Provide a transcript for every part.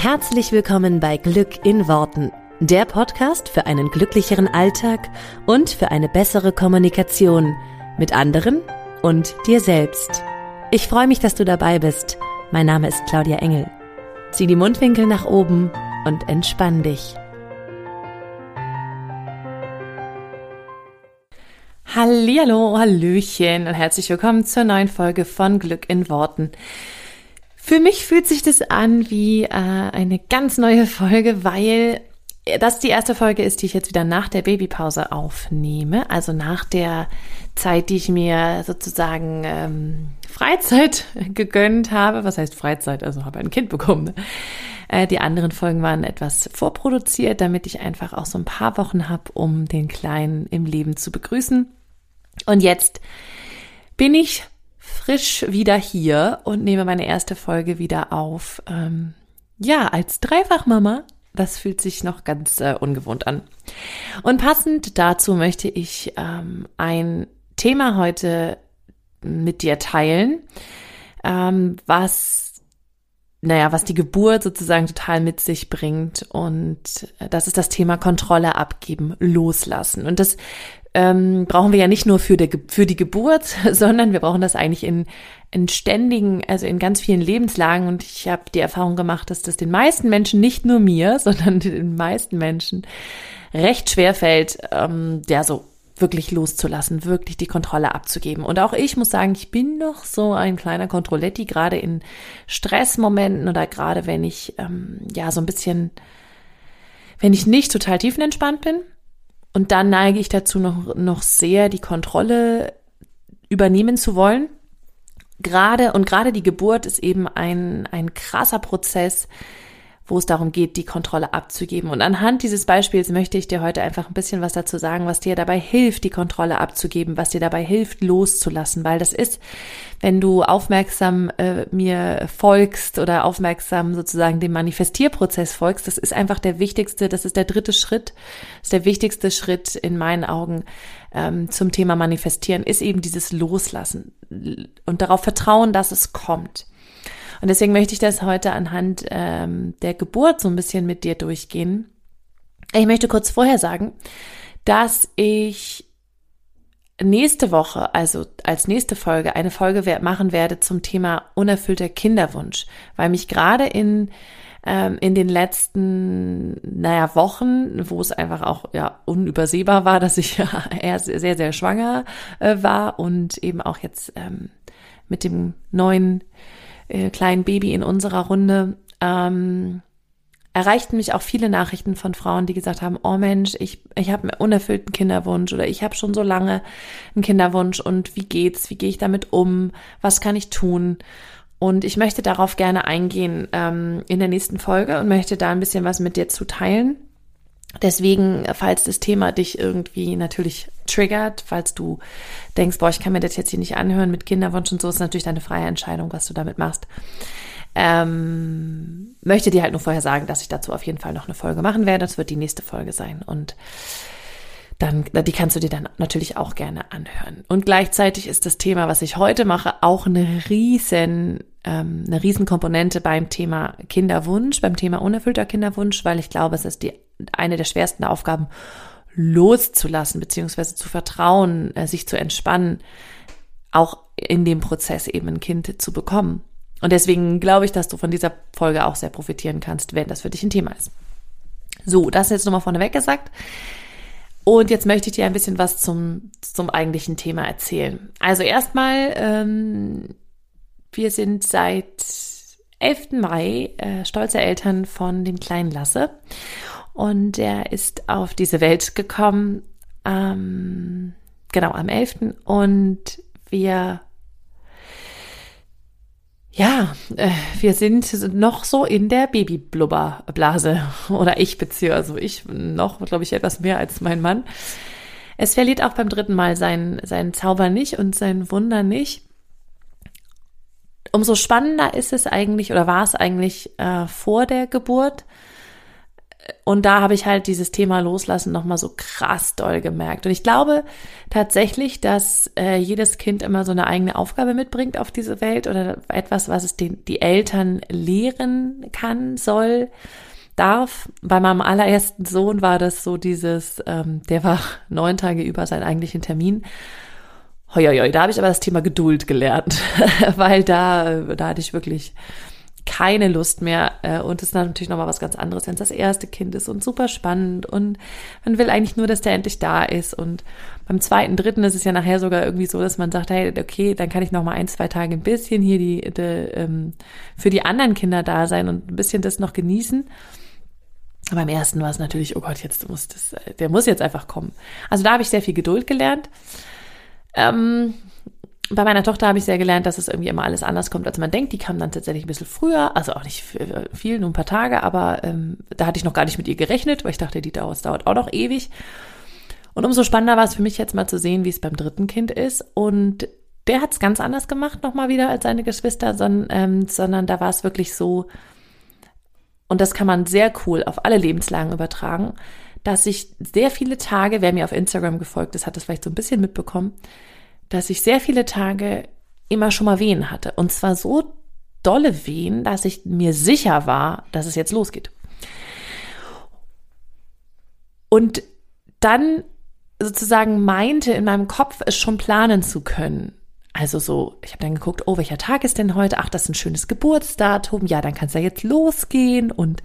Herzlich willkommen bei Glück in Worten, der Podcast für einen glücklicheren Alltag und für eine bessere Kommunikation mit anderen und dir selbst. Ich freue mich, dass du dabei bist. Mein Name ist Claudia Engel. Zieh die Mundwinkel nach oben und entspann dich. Hallihallo, Hallöchen und herzlich willkommen zur neuen Folge von Glück in Worten. Für mich fühlt sich das an wie äh, eine ganz neue Folge, weil das die erste Folge ist, die ich jetzt wieder nach der Babypause aufnehme. Also nach der Zeit, die ich mir sozusagen ähm, Freizeit gegönnt habe. Was heißt Freizeit? Also habe ein Kind bekommen. Ne? Äh, die anderen Folgen waren etwas vorproduziert, damit ich einfach auch so ein paar Wochen habe, um den Kleinen im Leben zu begrüßen. Und jetzt bin ich frisch wieder hier und nehme meine erste Folge wieder auf. Ähm, ja, als Dreifachmama. Das fühlt sich noch ganz äh, ungewohnt an. Und passend dazu möchte ich ähm, ein Thema heute mit dir teilen, ähm, was, naja, was die Geburt sozusagen total mit sich bringt. Und äh, das ist das Thema Kontrolle abgeben, loslassen. Und das ähm, brauchen wir ja nicht nur für die, für die Geburt, sondern wir brauchen das eigentlich in, in ständigen, also in ganz vielen Lebenslagen. Und ich habe die Erfahrung gemacht, dass das den meisten Menschen, nicht nur mir, sondern den meisten Menschen recht schwer fällt, ähm, ja, so wirklich loszulassen, wirklich die Kontrolle abzugeben. Und auch ich muss sagen, ich bin noch so ein kleiner Kontrolletti, gerade in Stressmomenten oder gerade wenn ich, ähm, ja, so ein bisschen, wenn ich nicht total tiefenentspannt bin und dann neige ich dazu noch, noch sehr, die Kontrolle übernehmen zu wollen. Gerade und gerade die Geburt ist eben ein, ein krasser Prozess, wo es darum geht, die Kontrolle abzugeben. Und anhand dieses Beispiels möchte ich dir heute einfach ein bisschen was dazu sagen, was dir dabei hilft, die Kontrolle abzugeben, was dir dabei hilft, loszulassen, weil das ist, wenn du aufmerksam äh, mir folgst oder aufmerksam sozusagen dem Manifestierprozess folgst, das ist einfach der wichtigste, das ist der dritte Schritt, ist der wichtigste Schritt in meinen Augen ähm, zum Thema Manifestieren, ist eben dieses Loslassen und darauf vertrauen, dass es kommt. Und deswegen möchte ich das heute anhand ähm, der Geburt so ein bisschen mit dir durchgehen. Ich möchte kurz vorher sagen, dass ich nächste Woche, also als nächste Folge, eine Folge machen werde zum Thema unerfüllter Kinderwunsch, weil mich gerade in ähm, in den letzten, naja, Wochen, wo es einfach auch ja unübersehbar war, dass ich ja erst sehr, sehr schwanger äh, war und eben auch jetzt ähm, mit dem neuen äh, kleinen Baby in unserer Runde, ähm, erreichten mich auch viele Nachrichten von Frauen, die gesagt haben, oh Mensch, ich, ich habe einen unerfüllten Kinderwunsch oder ich habe schon so lange einen Kinderwunsch und wie geht's, wie gehe ich damit um, was kann ich tun? Und ich möchte darauf gerne eingehen ähm, in der nächsten Folge und möchte da ein bisschen was mit dir zu teilen. Deswegen, falls das Thema dich irgendwie natürlich triggert, falls du denkst, boah, ich kann mir das jetzt hier nicht anhören mit Kinderwunsch und so, ist natürlich deine freie Entscheidung, was du damit machst. Ähm, möchte dir halt nur vorher sagen, dass ich dazu auf jeden Fall noch eine Folge machen werde. Das wird die nächste Folge sein und dann, die kannst du dir dann natürlich auch gerne anhören. Und gleichzeitig ist das Thema, was ich heute mache, auch eine riesen, ähm, eine riesen Komponente beim Thema Kinderwunsch, beim Thema unerfüllter Kinderwunsch, weil ich glaube, es ist die, eine der schwersten Aufgaben, loszulassen, beziehungsweise zu vertrauen, äh, sich zu entspannen, auch in dem Prozess eben ein Kind zu bekommen. Und deswegen glaube ich, dass du von dieser Folge auch sehr profitieren kannst, wenn das für dich ein Thema ist. So, das jetzt nochmal vorneweg gesagt. Und jetzt möchte ich dir ein bisschen was zum, zum eigentlichen Thema erzählen. Also erstmal, ähm, wir sind seit 11. Mai äh, stolze Eltern von dem kleinen Lasse. Und er ist auf diese Welt gekommen, ähm, genau am 11. Und wir ja, äh, wir sind noch so in der Babyblubberblase. Oder ich beziehe, also ich noch, glaube ich, etwas mehr als mein Mann. Es verliert auch beim dritten Mal seinen, seinen Zauber nicht und sein Wunder nicht. Umso spannender ist es eigentlich, oder war es eigentlich äh, vor der Geburt, und da habe ich halt dieses Thema Loslassen nochmal so krass doll gemerkt. Und ich glaube tatsächlich, dass äh, jedes Kind immer so eine eigene Aufgabe mitbringt auf diese Welt oder etwas, was es den, die Eltern lehren kann, soll, darf. Bei meinem allerersten Sohn war das so dieses, ähm, der war neun Tage über seinen eigentlichen Termin. Hoi, hoi, hoi, da habe ich aber das Thema Geduld gelernt, weil da, da hatte ich wirklich keine Lust mehr. Äh, und es ist natürlich nochmal was ganz anderes, wenn es das erste Kind ist und super spannend und man will eigentlich nur, dass der endlich da ist. Und beim zweiten, dritten ist es ja nachher sogar irgendwie so, dass man sagt, hey, okay, dann kann ich nochmal ein, zwei Tage ein bisschen hier die, die ähm, für die anderen Kinder da sein und ein bisschen das noch genießen. Aber beim ersten war es natürlich, oh Gott, jetzt muss das, der muss jetzt einfach kommen. Also da habe ich sehr viel Geduld gelernt. Ähm, bei meiner Tochter habe ich sehr gelernt, dass es irgendwie immer alles anders kommt, als man denkt. Die kam dann tatsächlich ein bisschen früher, also auch nicht viel, nur ein paar Tage, aber ähm, da hatte ich noch gar nicht mit ihr gerechnet, weil ich dachte, die dauert, dauert auch noch ewig. Und umso spannender war es für mich jetzt mal zu sehen, wie es beim dritten Kind ist. Und der hat es ganz anders gemacht, nochmal wieder als seine Geschwister, sondern, ähm, sondern da war es wirklich so, und das kann man sehr cool auf alle Lebenslagen übertragen, dass ich sehr viele Tage, wer mir auf Instagram gefolgt ist, hat das vielleicht so ein bisschen mitbekommen, dass ich sehr viele Tage immer schon mal Wehen hatte. Und zwar so dolle Wehen, dass ich mir sicher war, dass es jetzt losgeht. Und dann sozusagen meinte in meinem Kopf, es schon planen zu können. Also so, ich habe dann geguckt, oh, welcher Tag ist denn heute? Ach, das ist ein schönes Geburtsdatum. Ja, dann kann es ja jetzt losgehen. Und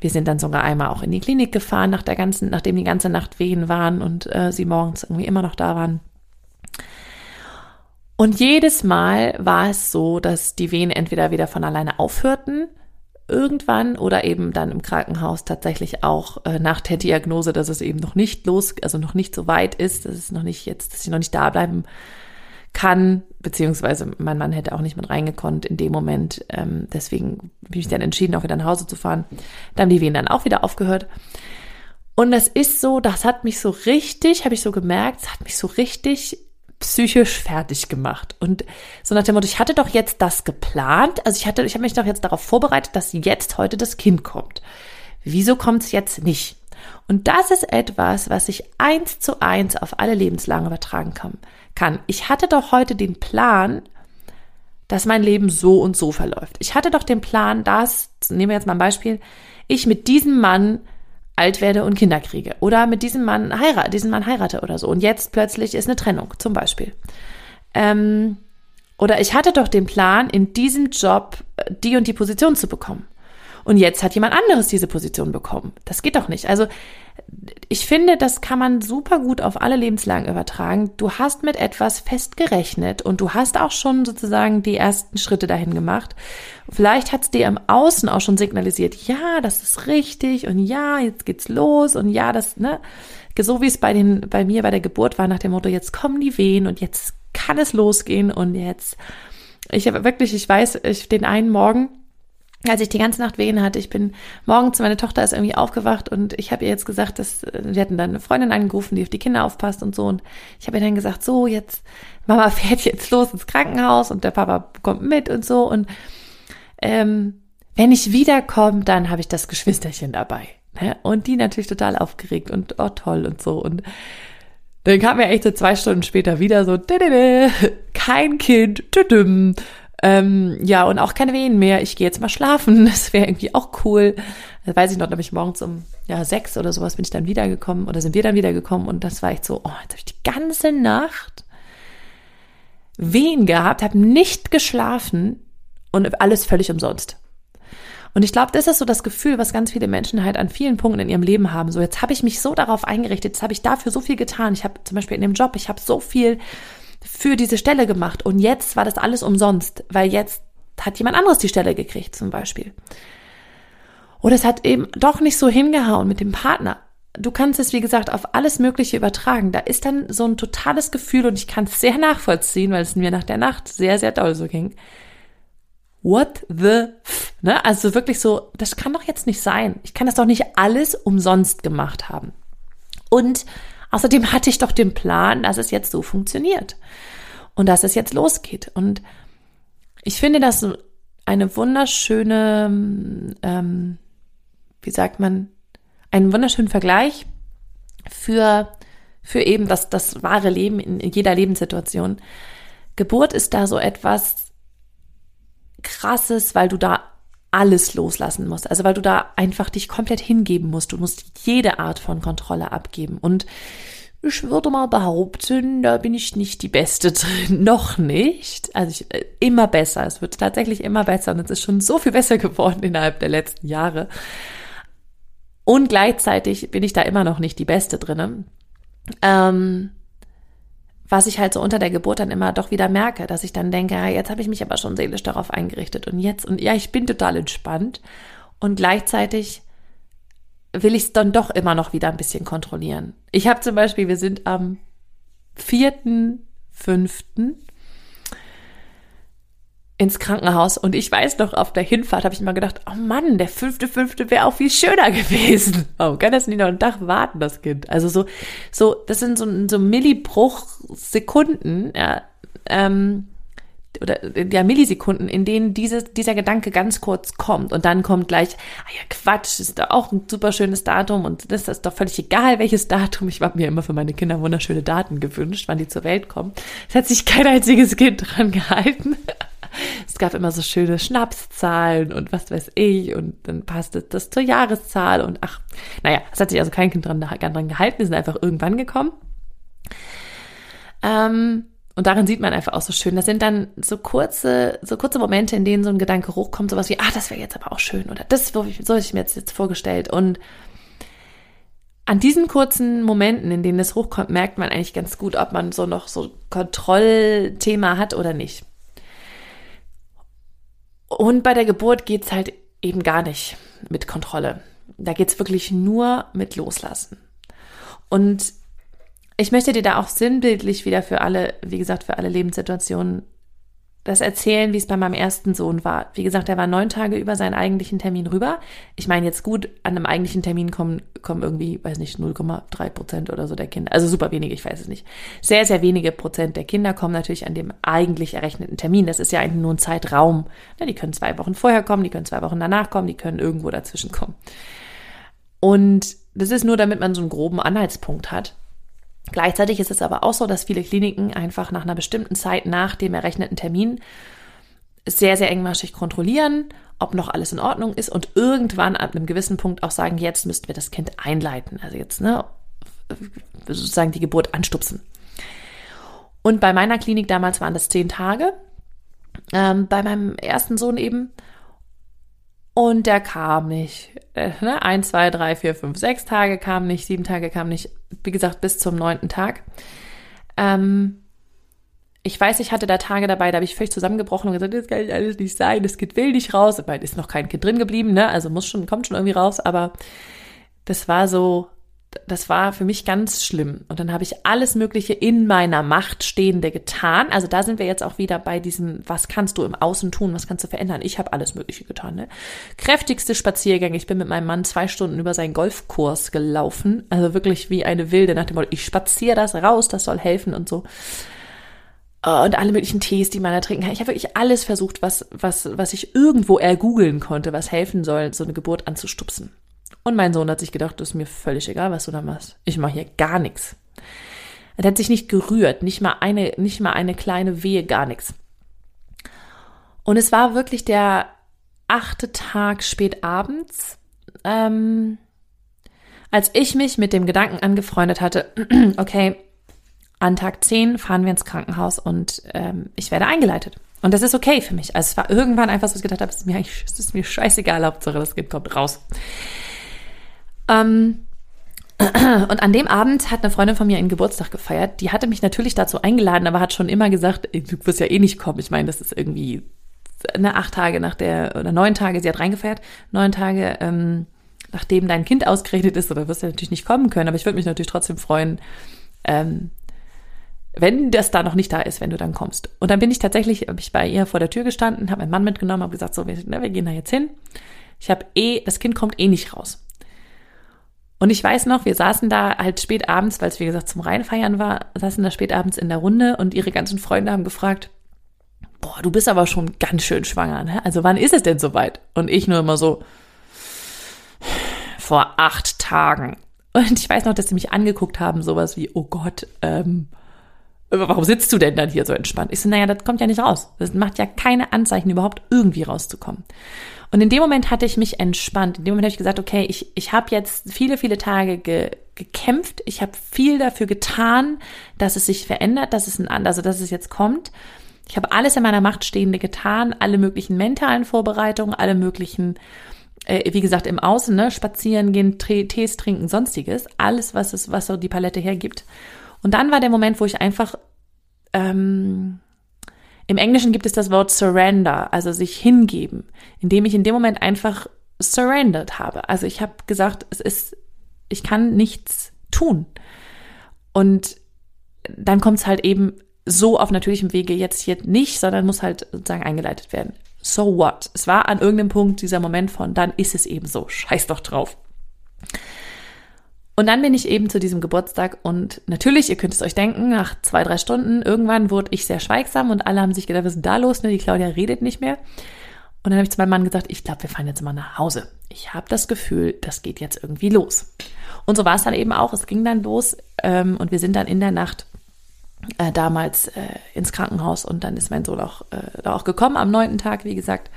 wir sind dann sogar einmal auch in die Klinik gefahren, nach der ganzen, nachdem die ganze Nacht Wehen waren und äh, sie morgens irgendwie immer noch da waren. Und jedes Mal war es so, dass die Wehen entweder wieder von alleine aufhörten, irgendwann oder eben dann im Krankenhaus tatsächlich auch äh, nach der Diagnose, dass es eben noch nicht los, also noch nicht so weit ist, dass es noch nicht jetzt, dass ich noch nicht da bleiben kann, beziehungsweise mein Mann hätte auch nicht mit reingekonnt in dem Moment. Ähm, deswegen bin ich dann entschieden, auch wieder nach Hause zu fahren. Da haben die Wehen dann auch wieder aufgehört. Und das ist so, das hat mich so richtig, habe ich so gemerkt, es hat mich so richtig psychisch fertig gemacht. Und so nach dem Motto, ich hatte doch jetzt das geplant, also ich hatte, ich habe mich doch jetzt darauf vorbereitet, dass jetzt heute das Kind kommt. Wieso kommt es jetzt nicht? Und das ist etwas, was ich eins zu eins auf alle Lebenslagen übertragen kann. Ich hatte doch heute den Plan, dass mein Leben so und so verläuft. Ich hatte doch den Plan, dass, nehmen wir jetzt mal ein Beispiel, ich mit diesem Mann alt werde und Kinder kriege oder mit diesem Mann heirate, diesen Mann heirate oder so und jetzt plötzlich ist eine Trennung zum Beispiel. Ähm, oder ich hatte doch den Plan, in diesem Job äh, die und die Position zu bekommen. Und jetzt hat jemand anderes diese Position bekommen. Das geht doch nicht. Also ich finde, das kann man super gut auf alle Lebenslagen übertragen. Du hast mit etwas festgerechnet und du hast auch schon sozusagen die ersten Schritte dahin gemacht. Vielleicht hat es dir im Außen auch schon signalisiert, ja, das ist richtig und ja, jetzt geht's los und ja, das, ne, so wie es bei den, bei mir bei der Geburt war nach dem Motto, jetzt kommen die Wehen und jetzt kann es losgehen und jetzt, ich habe wirklich, ich weiß, ich den einen Morgen, als ich die ganze Nacht Wehen hatte, ich bin morgens, meine Tochter ist irgendwie aufgewacht und ich habe ihr jetzt gesagt, dass wir hatten dann eine Freundin angerufen, die auf die Kinder aufpasst und so. Und ich habe ihr dann gesagt, so jetzt Mama fährt jetzt los ins Krankenhaus und der Papa kommt mit und so. Und ähm, wenn ich wiederkomme, dann habe ich das Geschwisterchen dabei ne? und die natürlich total aufgeregt und oh toll und so. Und dann kam er echt so zwei Stunden später wieder so, kein Kind, ähm, ja, und auch keine Wehen mehr. Ich gehe jetzt mal schlafen. Das wäre irgendwie auch cool. Das weiß ich noch, da bin ich morgens um ja, sechs oder sowas bin ich dann wiedergekommen oder sind wir dann wiedergekommen und das war echt so, oh, jetzt habe ich die ganze Nacht Wehen gehabt, habe nicht geschlafen und alles völlig umsonst. Und ich glaube, das ist so das Gefühl, was ganz viele Menschen halt an vielen Punkten in ihrem Leben haben. So, jetzt habe ich mich so darauf eingerichtet, jetzt habe ich dafür so viel getan. Ich habe zum Beispiel in dem Job, ich habe so viel für diese Stelle gemacht und jetzt war das alles umsonst, weil jetzt hat jemand anderes die Stelle gekriegt zum Beispiel. Oder es hat eben doch nicht so hingehauen mit dem Partner. Du kannst es, wie gesagt, auf alles Mögliche übertragen. Da ist dann so ein totales Gefühl und ich kann es sehr nachvollziehen, weil es mir nach der Nacht sehr, sehr doll so ging. What the f? Ne? Also wirklich so, das kann doch jetzt nicht sein. Ich kann das doch nicht alles umsonst gemacht haben. Und Außerdem hatte ich doch den Plan, dass es jetzt so funktioniert und dass es jetzt losgeht. Und ich finde das eine wunderschöne, ähm, wie sagt man, einen wunderschönen Vergleich für, für eben das, das wahre Leben in jeder Lebenssituation. Geburt ist da so etwas krasses, weil du da alles loslassen musst. Also weil du da einfach dich komplett hingeben musst. Du musst jede Art von Kontrolle abgeben. Und ich würde mal behaupten, da bin ich nicht die Beste drin. Noch nicht. Also ich, äh, immer besser. Es wird tatsächlich immer besser. Und es ist schon so viel besser geworden innerhalb der letzten Jahre. Und gleichzeitig bin ich da immer noch nicht die Beste drinne. Ähm, was ich halt so unter der Geburt dann immer doch wieder merke, dass ich dann denke, ja, jetzt habe ich mich aber schon seelisch darauf eingerichtet und jetzt und ja, ich bin total entspannt und gleichzeitig will ich es dann doch immer noch wieder ein bisschen kontrollieren. Ich habe zum Beispiel, wir sind am vierten, fünften ins Krankenhaus und ich weiß noch, auf der Hinfahrt habe ich immer gedacht, oh Mann, der fünfte, fünfte wäre auch viel schöner gewesen. Oh, kann das nicht noch einen Tag warten, das Kind? Also so, so, das sind so, so Millibruch-Sekunden, ja, ähm, oder ja, Millisekunden, in denen dieses, dieser Gedanke ganz kurz kommt und dann kommt gleich, ah ja, Quatsch, ist doch auch ein super schönes Datum und das ist doch völlig egal, welches Datum. Ich habe mir immer für meine Kinder wunderschöne Daten gewünscht, wann die zur Welt kommen. Es hat sich kein einziges Kind dran gehalten. Es gab immer so schöne Schnapszahlen und was weiß ich und dann passte das zur Jahreszahl und ach, naja, es hat sich also kein Kind dran, dran gehalten, wir sind einfach irgendwann gekommen. Ähm, und darin sieht man einfach auch so schön. Das sind dann so kurze, so kurze Momente, in denen so ein Gedanke hochkommt, sowas wie, ah, das wäre jetzt aber auch schön oder das so habe ich mir jetzt, jetzt vorgestellt. Und an diesen kurzen Momenten, in denen es hochkommt, merkt man eigentlich ganz gut, ob man so noch so Kontrollthema hat oder nicht. Und bei der Geburt geht's halt eben gar nicht mit Kontrolle. Da geht's wirklich nur mit Loslassen. Und ich möchte dir da auch sinnbildlich wieder für alle, wie gesagt, für alle Lebenssituationen das erzählen, wie es bei meinem ersten Sohn war. Wie gesagt, er war neun Tage über seinen eigentlichen Termin rüber. Ich meine jetzt gut, an einem eigentlichen Termin kommen, kommen irgendwie, weiß nicht, 0,3 Prozent oder so der Kinder. Also super wenige, ich weiß es nicht. Sehr, sehr wenige Prozent der Kinder kommen natürlich an dem eigentlich errechneten Termin. Das ist ja eigentlich nur ein Zeitraum. Die können zwei Wochen vorher kommen, die können zwei Wochen danach kommen, die können irgendwo dazwischen kommen. Und das ist nur, damit man so einen groben Anhaltspunkt hat. Gleichzeitig ist es aber auch so, dass viele Kliniken einfach nach einer bestimmten Zeit nach dem errechneten Termin sehr, sehr engmaschig kontrollieren, ob noch alles in Ordnung ist und irgendwann ab einem gewissen Punkt auch sagen, jetzt müssten wir das Kind einleiten. Also jetzt, ne, sozusagen die Geburt anstupsen. Und bei meiner Klinik damals waren das zehn Tage. Ähm, bei meinem ersten Sohn eben. Und der kam nicht. Äh, ne? Ein, zwei, drei, vier, fünf, sechs Tage kam nicht, sieben Tage kam nicht. Wie gesagt, bis zum neunten Tag. Ähm, ich weiß, ich hatte da Tage dabei, da habe ich völlig zusammengebrochen und gesagt, das kann alles nicht sein, das Kind will nicht raus. Weil ist noch kein Kind drin geblieben, ne? Also muss schon, kommt schon irgendwie raus, aber das war so, das war für mich ganz schlimm. Und dann habe ich alles Mögliche in meiner Macht Stehende getan. Also da sind wir jetzt auch wieder bei diesem, was kannst du im Außen tun, was kannst du verändern? Ich habe alles Mögliche getan. Ne? Kräftigste Spaziergänge. Ich bin mit meinem Mann zwei Stunden über seinen Golfkurs gelaufen. Also wirklich wie eine Wilde nach dem Motto, ich spaziere das raus, das soll helfen und so. Und alle möglichen Tees, die man da trinken kann. Ich habe wirklich alles versucht, was, was, was ich irgendwo ergoogeln konnte, was helfen soll, so eine Geburt anzustupsen. Und mein Sohn hat sich gedacht, das ist mir völlig egal, was du da machst. Ich mache hier gar nichts. Er hat sich nicht gerührt, nicht mal eine, nicht mal eine kleine Wehe, gar nichts. Und es war wirklich der achte Tag spät abends, ähm, als ich mich mit dem Gedanken angefreundet hatte, okay, an Tag 10 fahren wir ins Krankenhaus und ähm, ich werde eingeleitet. Und das ist okay für mich. Also es war irgendwann einfach so, dass ich gedacht habe, es ist mir, es ist mir scheißegal, Hauptsache das Kind kommt raus. Ähm, und an dem Abend hat eine Freundin von mir einen Geburtstag gefeiert. Die hatte mich natürlich dazu eingeladen, aber hat schon immer gesagt, du wirst ja eh nicht kommen. Ich meine, das ist irgendwie eine acht Tage nach der, oder neun Tage, sie hat reingefeiert, neun Tage, ähm, nachdem dein Kind ausgerechnet ist, oder wirst du natürlich nicht kommen können, aber ich würde mich natürlich trotzdem freuen, ähm, wenn das da noch nicht da ist, wenn du dann kommst. Und dann bin ich tatsächlich, habe ich bei ihr vor der Tür gestanden, habe meinen Mann mitgenommen, habe gesagt, so, wir, ne, wir gehen da jetzt hin. Ich habe eh, das Kind kommt eh nicht raus. Und ich weiß noch, wir saßen da halt spät abends, weil es wie gesagt zum Reinfeiern war, saßen da spät abends in der Runde und ihre ganzen Freunde haben gefragt, boah, du bist aber schon ganz schön schwanger, ne? Also wann ist es denn soweit? Und ich nur immer so, vor acht Tagen. Und ich weiß noch, dass sie mich angeguckt haben, sowas wie, oh Gott, ähm, warum sitzt du denn dann hier so entspannt? Ich so, naja, das kommt ja nicht raus. Das macht ja keine Anzeichen, überhaupt irgendwie rauszukommen. Und in dem Moment hatte ich mich entspannt. In dem Moment habe ich gesagt, okay, ich, ich habe jetzt viele, viele Tage ge, gekämpft. Ich habe viel dafür getan, dass es sich verändert, dass es ein, also dass es jetzt kommt. Ich habe alles in meiner Macht Stehende getan, alle möglichen mentalen Vorbereitungen, alle möglichen, äh, wie gesagt, im Außen, ne, spazieren gehen, Tees trinken, sonstiges, alles, was es, was so die Palette hergibt. Und dann war der Moment, wo ich einfach ähm, im Englischen gibt es das Wort surrender, also sich hingeben, indem ich in dem Moment einfach surrendered habe. Also ich habe gesagt, es ist, ich kann nichts tun. Und dann kommt es halt eben so auf natürlichem Wege jetzt hier nicht, sondern muss halt sozusagen eingeleitet werden. So what? Es war an irgendeinem Punkt dieser Moment von, dann ist es eben so. Scheiß doch drauf. Und dann bin ich eben zu diesem Geburtstag und natürlich, ihr könnt es euch denken, nach zwei, drei Stunden, irgendwann wurde ich sehr schweigsam und alle haben sich gedacht, was ist da los? Ne? Die Claudia redet nicht mehr. Und dann habe ich zu meinem Mann gesagt, ich glaube, wir fahren jetzt mal nach Hause. Ich habe das Gefühl, das geht jetzt irgendwie los. Und so war es dann eben auch. Es ging dann los ähm, und wir sind dann in der Nacht äh, damals äh, ins Krankenhaus und dann ist mein Sohn auch, äh, auch gekommen am neunten Tag, wie gesagt.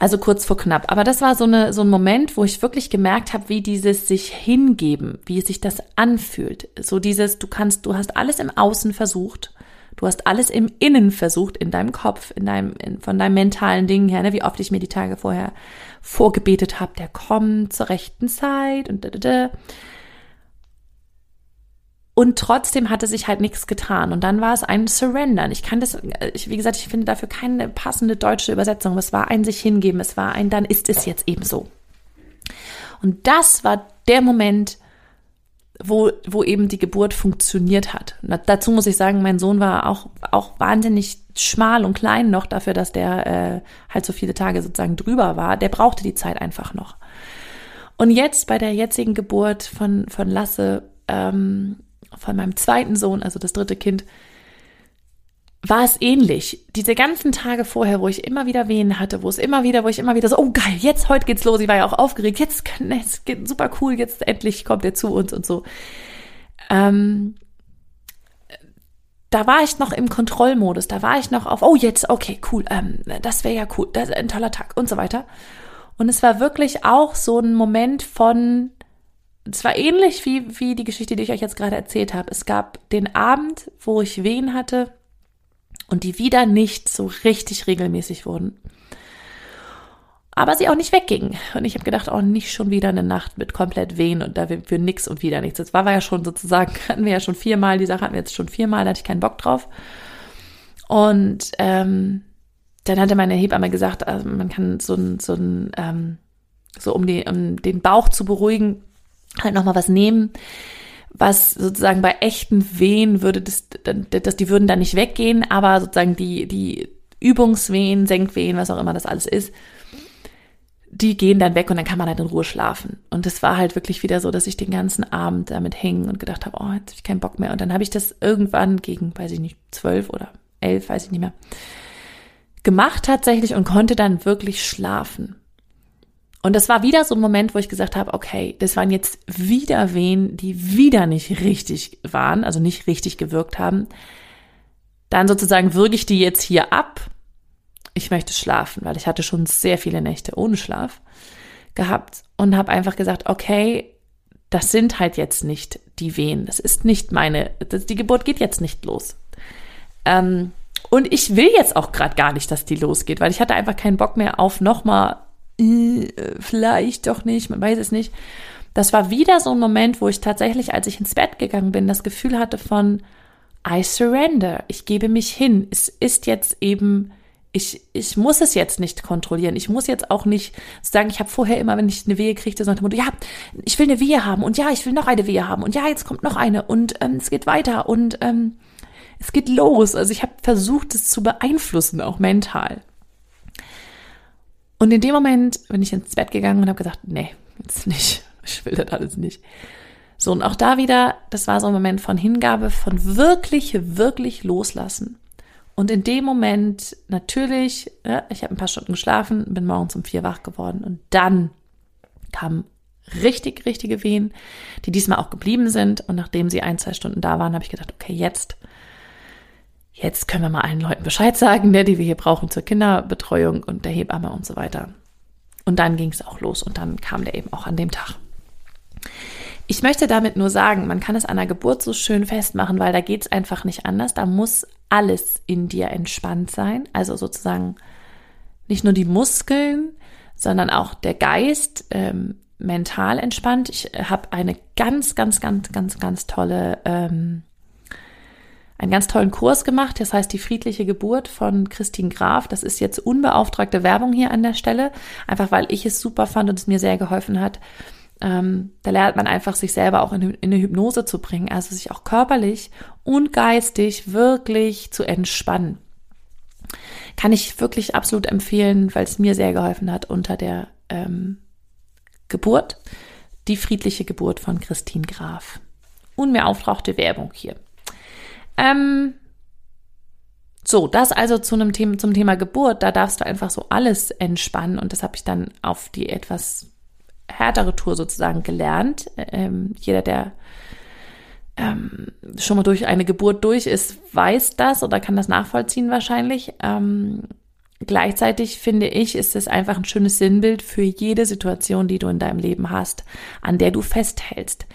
Also kurz vor knapp. Aber das war so, eine, so ein Moment, wo ich wirklich gemerkt habe, wie dieses sich hingeben, wie sich das anfühlt. So dieses, du kannst, du hast alles im Außen versucht. Du hast alles im Innen versucht, in deinem Kopf, in deinem, in, von deinem mentalen Ding her, ne, wie oft ich mir die Tage vorher vorgebetet habe, der kommt zur rechten Zeit und da, da, da. Und trotzdem hatte sich halt nichts getan. Und dann war es ein Surrender. Ich kann das, ich, wie gesagt, ich finde dafür keine passende deutsche Übersetzung. Es war ein sich hingeben. Es war ein, dann ist es jetzt eben so. Und das war der Moment, wo, wo eben die Geburt funktioniert hat. Und dazu muss ich sagen, mein Sohn war auch, auch wahnsinnig schmal und klein noch dafür, dass der äh, halt so viele Tage sozusagen drüber war. Der brauchte die Zeit einfach noch. Und jetzt bei der jetzigen Geburt von, von Lasse ähm, von meinem zweiten Sohn, also das dritte Kind, war es ähnlich. Diese ganzen Tage vorher, wo ich immer wieder Wehen hatte, wo es immer wieder, wo ich immer wieder so, oh geil, jetzt, heute geht's los. Ich war ja auch aufgeregt. Jetzt, jetzt geht super cool. Jetzt endlich kommt er zu uns und so. Ähm, da war ich noch im Kontrollmodus. Da war ich noch auf, oh jetzt, okay, cool. Ähm, das wäre ja cool. Das ist ein toller Tag und so weiter. Und es war wirklich auch so ein Moment von, es war ähnlich wie, wie die Geschichte, die ich euch jetzt gerade erzählt habe. Es gab den Abend, wo ich Wehen hatte und die wieder nicht so richtig regelmäßig wurden. Aber sie auch nicht weggingen. Und ich habe gedacht, auch oh, nicht schon wieder eine Nacht mit komplett Wehen und da für nix und wieder nichts. Das war wir ja schon sozusagen, hatten wir ja schon viermal, die Sache hatten wir jetzt schon viermal, da hatte ich keinen Bock drauf. Und ähm, dann hatte meine Hebamme gesagt, also man kann so ein, so ein, ähm, so um, die, um den Bauch zu beruhigen, halt nochmal was nehmen, was sozusagen bei echten Wehen würde das, das, die würden da nicht weggehen, aber sozusagen die, die Übungswehen, Senkwehen, was auch immer das alles ist, die gehen dann weg und dann kann man halt in Ruhe schlafen. Und es war halt wirklich wieder so, dass ich den ganzen Abend damit hängen und gedacht habe, oh, jetzt habe ich keinen Bock mehr. Und dann habe ich das irgendwann gegen, weiß ich nicht, zwölf oder elf, weiß ich nicht mehr, gemacht tatsächlich und konnte dann wirklich schlafen. Und das war wieder so ein Moment, wo ich gesagt habe, okay, das waren jetzt wieder Wehen, die wieder nicht richtig waren, also nicht richtig gewirkt haben. Dann sozusagen würge ich die jetzt hier ab. Ich möchte schlafen, weil ich hatte schon sehr viele Nächte ohne Schlaf gehabt und habe einfach gesagt, okay, das sind halt jetzt nicht die Wehen. Das ist nicht meine, das, die Geburt geht jetzt nicht los. Ähm, und ich will jetzt auch gerade gar nicht, dass die losgeht, weil ich hatte einfach keinen Bock mehr auf nochmal vielleicht doch nicht, man weiß es nicht. Das war wieder so ein Moment, wo ich tatsächlich, als ich ins Bett gegangen bin, das Gefühl hatte von I surrender. Ich gebe mich hin. Es ist jetzt eben, ich, ich muss es jetzt nicht kontrollieren. Ich muss jetzt auch nicht sagen, ich habe vorher immer, wenn ich eine Wehe kriegte, so ja, ich will eine Wehe haben und ja, ich will noch eine Wehe haben und ja, jetzt kommt noch eine und ähm, es geht weiter und ähm, es geht los. Also ich habe versucht, es zu beeinflussen, auch mental. Und in dem Moment bin ich ins Bett gegangen und habe gesagt, nee, jetzt nicht. Ich will das alles nicht. So, und auch da wieder, das war so ein Moment von Hingabe, von wirklich, wirklich loslassen. Und in dem Moment, natürlich, ja, ich habe ein paar Stunden geschlafen, bin morgens um vier wach geworden und dann kam richtig, richtige Wehen, die diesmal auch geblieben sind. Und nachdem sie ein, zwei Stunden da waren, habe ich gedacht, okay, jetzt, jetzt können wir mal allen Leuten Bescheid sagen, ne, die wir hier brauchen zur Kinderbetreuung und der Hebamme und so weiter. Und dann ging es auch los und dann kam der eben auch an dem Tag. Ich möchte damit nur sagen, man kann es an der Geburt so schön festmachen, weil da geht es einfach nicht anders. Da muss alles in dir entspannt sein. Also sozusagen nicht nur die Muskeln, sondern auch der Geist ähm, mental entspannt. Ich habe eine ganz, ganz, ganz, ganz, ganz tolle, ähm, einen ganz tollen Kurs gemacht. Das heißt die friedliche Geburt von Christine Graf. Das ist jetzt unbeauftragte Werbung hier an der Stelle, einfach weil ich es super fand und es mir sehr geholfen hat ähm, da lernt man einfach, sich selber auch in, in eine Hypnose zu bringen, also sich auch körperlich und geistig wirklich zu entspannen. Kann ich wirklich absolut empfehlen, weil es mir sehr geholfen hat unter der ähm, Geburt. Die friedliche Geburt von Christine Graf. Unmehr Werbung hier. Ähm, so, das also zu einem Thema, zum Thema Geburt, da darfst du einfach so alles entspannen und das habe ich dann auf die etwas härtere Tour sozusagen gelernt. Ähm, jeder, der ähm, schon mal durch eine Geburt durch ist, weiß das oder kann das nachvollziehen wahrscheinlich. Ähm, gleichzeitig finde ich, ist es einfach ein schönes Sinnbild für jede Situation, die du in deinem Leben hast, an der du festhältst.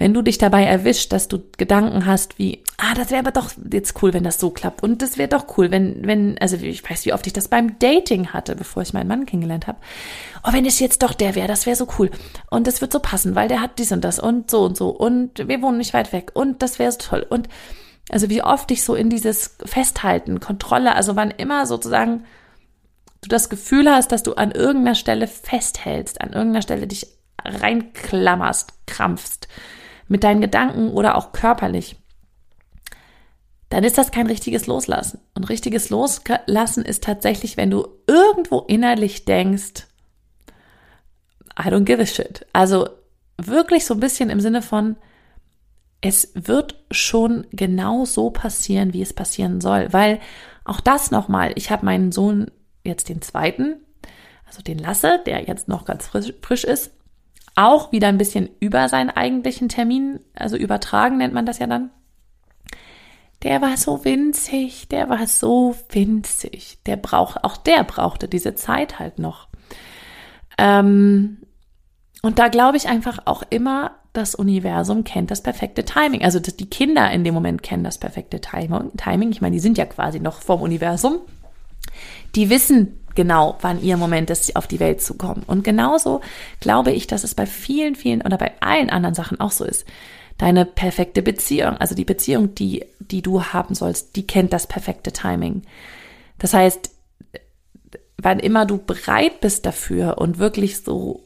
Wenn du dich dabei erwischt, dass du Gedanken hast wie, ah, das wäre aber doch jetzt cool, wenn das so klappt. Und das wäre doch cool, wenn, wenn, also ich weiß, wie oft ich das beim Dating hatte, bevor ich meinen Mann kennengelernt habe. Oh, wenn es jetzt doch der wäre, das wäre so cool. Und das wird so passen, weil der hat dies und das und so und so. Und wir wohnen nicht weit weg. Und das wäre so toll. Und also wie oft ich so in dieses Festhalten, Kontrolle, also wann immer sozusagen du das Gefühl hast, dass du an irgendeiner Stelle festhältst, an irgendeiner Stelle dich reinklammerst, krampfst, mit deinen Gedanken oder auch körperlich, dann ist das kein richtiges Loslassen. Und richtiges Loslassen ist tatsächlich, wenn du irgendwo innerlich denkst, I don't give a shit. Also wirklich so ein bisschen im Sinne von, es wird schon genau so passieren, wie es passieren soll. Weil auch das nochmal, ich habe meinen Sohn jetzt den zweiten, also den Lasse, der jetzt noch ganz frisch, frisch ist, auch wieder ein bisschen über seinen eigentlichen Termin, also übertragen nennt man das ja dann. Der war so winzig, der war so winzig. Der braucht, auch der brauchte diese Zeit halt noch. Ähm, und da glaube ich einfach auch immer, das Universum kennt das perfekte Timing. Also die Kinder in dem Moment kennen das perfekte Timing. Ich meine, die sind ja quasi noch vom Universum. Die wissen, genau, wann ihr Moment ist, auf die Welt zu kommen. Und genauso glaube ich, dass es bei vielen, vielen oder bei allen anderen Sachen auch so ist. Deine perfekte Beziehung, also die Beziehung, die, die du haben sollst, die kennt das perfekte Timing. Das heißt, wann immer du bereit bist dafür und wirklich so,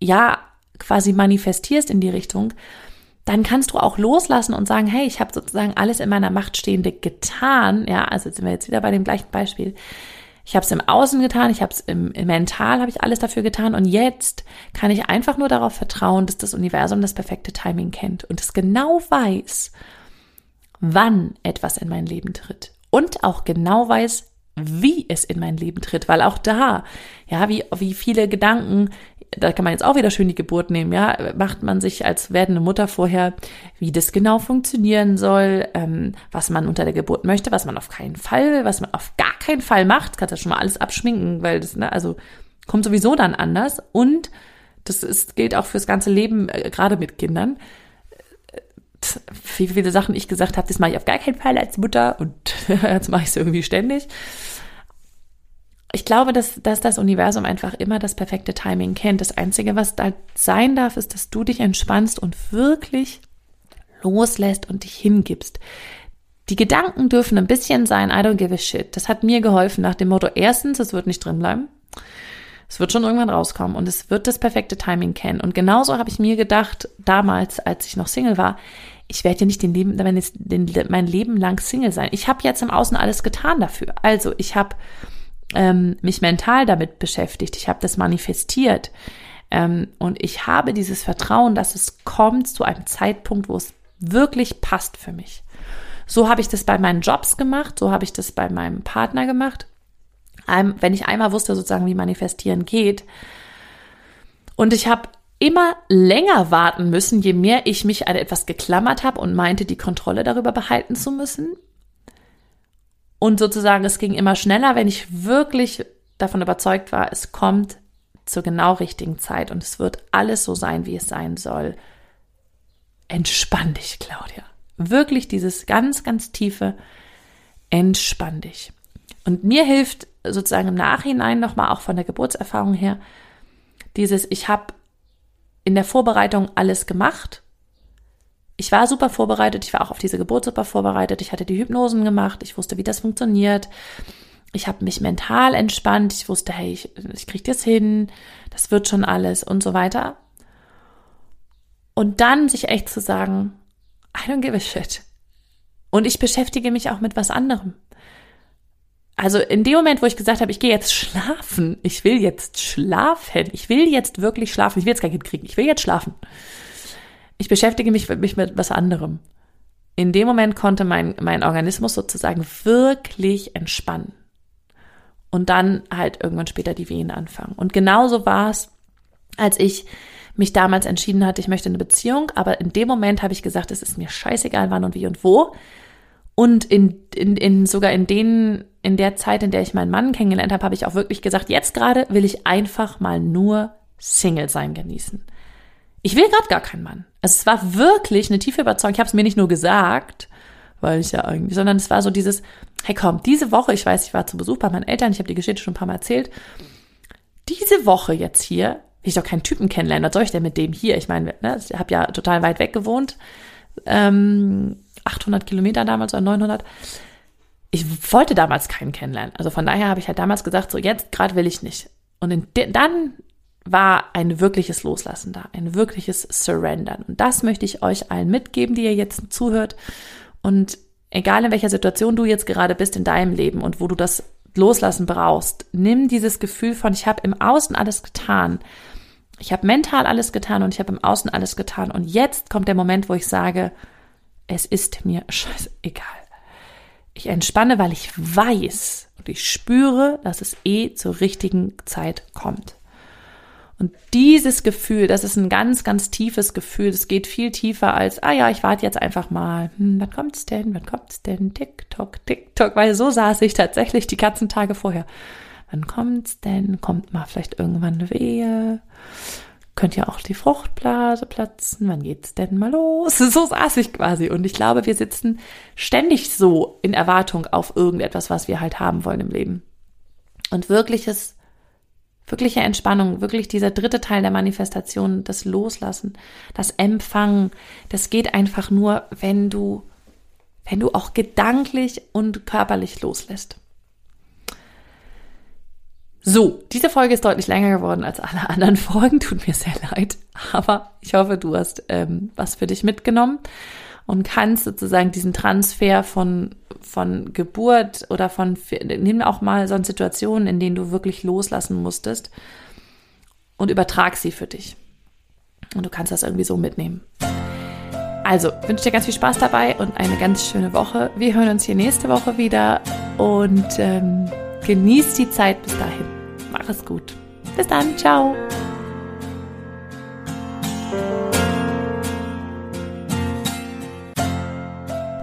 ja, quasi manifestierst in die Richtung, dann kannst du auch loslassen und sagen, hey, ich habe sozusagen alles in meiner Macht Stehende getan. Ja, also sind wir jetzt wieder bei dem gleichen Beispiel. Ich habe es im Außen getan, ich habe es im, im Mental, habe ich alles dafür getan und jetzt kann ich einfach nur darauf vertrauen, dass das Universum das perfekte Timing kennt und es genau weiß, wann etwas in mein Leben tritt und auch genau weiß, wie es in mein Leben tritt, weil auch da, ja, wie, wie viele Gedanken da kann man jetzt auch wieder schön die Geburt nehmen, ja, macht man sich als werdende Mutter vorher, wie das genau funktionieren soll, ähm, was man unter der Geburt möchte, was man auf keinen Fall, was man auf gar keinen Fall macht, kannst ja schon mal alles abschminken, weil das, ne, also kommt sowieso dann anders. Und das ist, gilt auch fürs ganze Leben, äh, gerade mit Kindern. Wie viele Sachen ich gesagt habe, das mache ich auf gar keinen Fall als Mutter und jetzt mache ich es irgendwie ständig ich glaube, dass, dass das Universum einfach immer das perfekte Timing kennt. Das Einzige, was da sein darf, ist, dass du dich entspannst und wirklich loslässt und dich hingibst. Die Gedanken dürfen ein bisschen sein, I don't give a shit. Das hat mir geholfen nach dem Motto, erstens, es wird nicht drin bleiben. Es wird schon irgendwann rauskommen und es wird das perfekte Timing kennen. Und genauso habe ich mir gedacht, damals, als ich noch Single war, ich werde ja nicht den Leben, mein Leben lang Single sein. Ich habe jetzt im Außen alles getan dafür. Also ich habe ähm, mich mental damit beschäftigt, ich habe das manifestiert ähm, und ich habe dieses Vertrauen, dass es kommt zu einem Zeitpunkt, wo es wirklich passt für mich. So habe ich das bei meinen Jobs gemacht, so habe ich das bei meinem Partner gemacht. Wenn ich einmal wusste sozusagen, wie manifestieren geht, Und ich habe immer länger warten müssen, je mehr ich mich an etwas geklammert habe und meinte, die Kontrolle darüber behalten zu müssen. Und sozusagen, es ging immer schneller, wenn ich wirklich davon überzeugt war, es kommt zur genau richtigen Zeit und es wird alles so sein, wie es sein soll. Entspann dich, Claudia. Wirklich dieses ganz, ganz tiefe Entspann dich. Und mir hilft sozusagen im Nachhinein nochmal auch von der Geburtserfahrung her dieses, ich habe in der Vorbereitung alles gemacht. Ich war super vorbereitet, ich war auch auf diese Geburt super vorbereitet, ich hatte die Hypnosen gemacht, ich wusste, wie das funktioniert. Ich habe mich mental entspannt, ich wusste, hey, ich, ich kriege das hin, das wird schon alles und so weiter. Und dann sich echt zu sagen, I don't give a shit. Und ich beschäftige mich auch mit was anderem. Also in dem Moment, wo ich gesagt habe, ich gehe jetzt schlafen, ich will jetzt schlafen, ich will jetzt wirklich schlafen, ich will jetzt kein Kind kriegen, ich will jetzt schlafen. Ich beschäftige mich, mich mit was anderem. In dem Moment konnte mein, mein Organismus sozusagen wirklich entspannen. Und dann halt irgendwann später die Wehen anfangen. Und genauso war es, als ich mich damals entschieden hatte, ich möchte eine Beziehung, aber in dem Moment habe ich gesagt, es ist mir scheißegal, wann und wie und wo. Und in, in, in sogar in den, in der Zeit, in der ich meinen Mann kennengelernt habe, habe ich auch wirklich gesagt, jetzt gerade will ich einfach mal nur Single sein genießen. Ich will gerade gar keinen Mann. Also es war wirklich eine tiefe Überzeugung. Ich habe es mir nicht nur gesagt, weil ich ja irgendwie, sondern es war so dieses, hey komm, diese Woche, ich weiß, ich war zu Besuch bei meinen Eltern, ich habe die Geschichte schon ein paar Mal erzählt. Diese Woche jetzt hier, will ich doch keinen Typen kennenlernen. Was soll ich denn mit dem hier? Ich meine, ne, ich habe ja total weit weg gewohnt. Ähm, 800 Kilometer damals oder 900. Ich wollte damals keinen kennenlernen. Also von daher habe ich halt damals gesagt, so jetzt gerade will ich nicht. Und dann war ein wirkliches Loslassen da, ein wirkliches Surrendern. Und das möchte ich euch allen mitgeben, die ihr jetzt zuhört. Und egal in welcher Situation du jetzt gerade bist in deinem Leben und wo du das Loslassen brauchst, nimm dieses Gefühl von, ich habe im Außen alles getan. Ich habe mental alles getan und ich habe im Außen alles getan. Und jetzt kommt der Moment, wo ich sage, es ist mir scheißegal. Ich entspanne, weil ich weiß und ich spüre, dass es eh zur richtigen Zeit kommt. Und dieses Gefühl, das ist ein ganz, ganz tiefes Gefühl. Das geht viel tiefer als, ah ja, ich warte jetzt einfach mal. Hm, wann kommt's denn? Wann kommt's denn? TikTok, TikTok. Weil so saß ich tatsächlich die ganzen Tage vorher. Wann kommt's denn? Kommt mal vielleicht irgendwann eine Wehe? könnte ja auch die Fruchtblase platzen, wann geht's denn mal los? So saß ich quasi. Und ich glaube, wir sitzen ständig so in Erwartung auf irgendetwas, was wir halt haben wollen im Leben. Und wirkliches, wirkliche Entspannung, wirklich dieser dritte Teil der Manifestation, das Loslassen, das Empfangen, das geht einfach nur, wenn du, wenn du auch gedanklich und körperlich loslässt. So, diese Folge ist deutlich länger geworden als alle anderen Folgen. Tut mir sehr leid. Aber ich hoffe, du hast ähm, was für dich mitgenommen und kannst sozusagen diesen Transfer von, von Geburt oder von, nimm auch mal so eine Situation, in denen du wirklich loslassen musstest und übertrag sie für dich. Und du kannst das irgendwie so mitnehmen. Also, wünsche dir ganz viel Spaß dabei und eine ganz schöne Woche. Wir hören uns hier nächste Woche wieder und ähm, Genieß die Zeit bis dahin. Mach es gut. Bis dann. Ciao.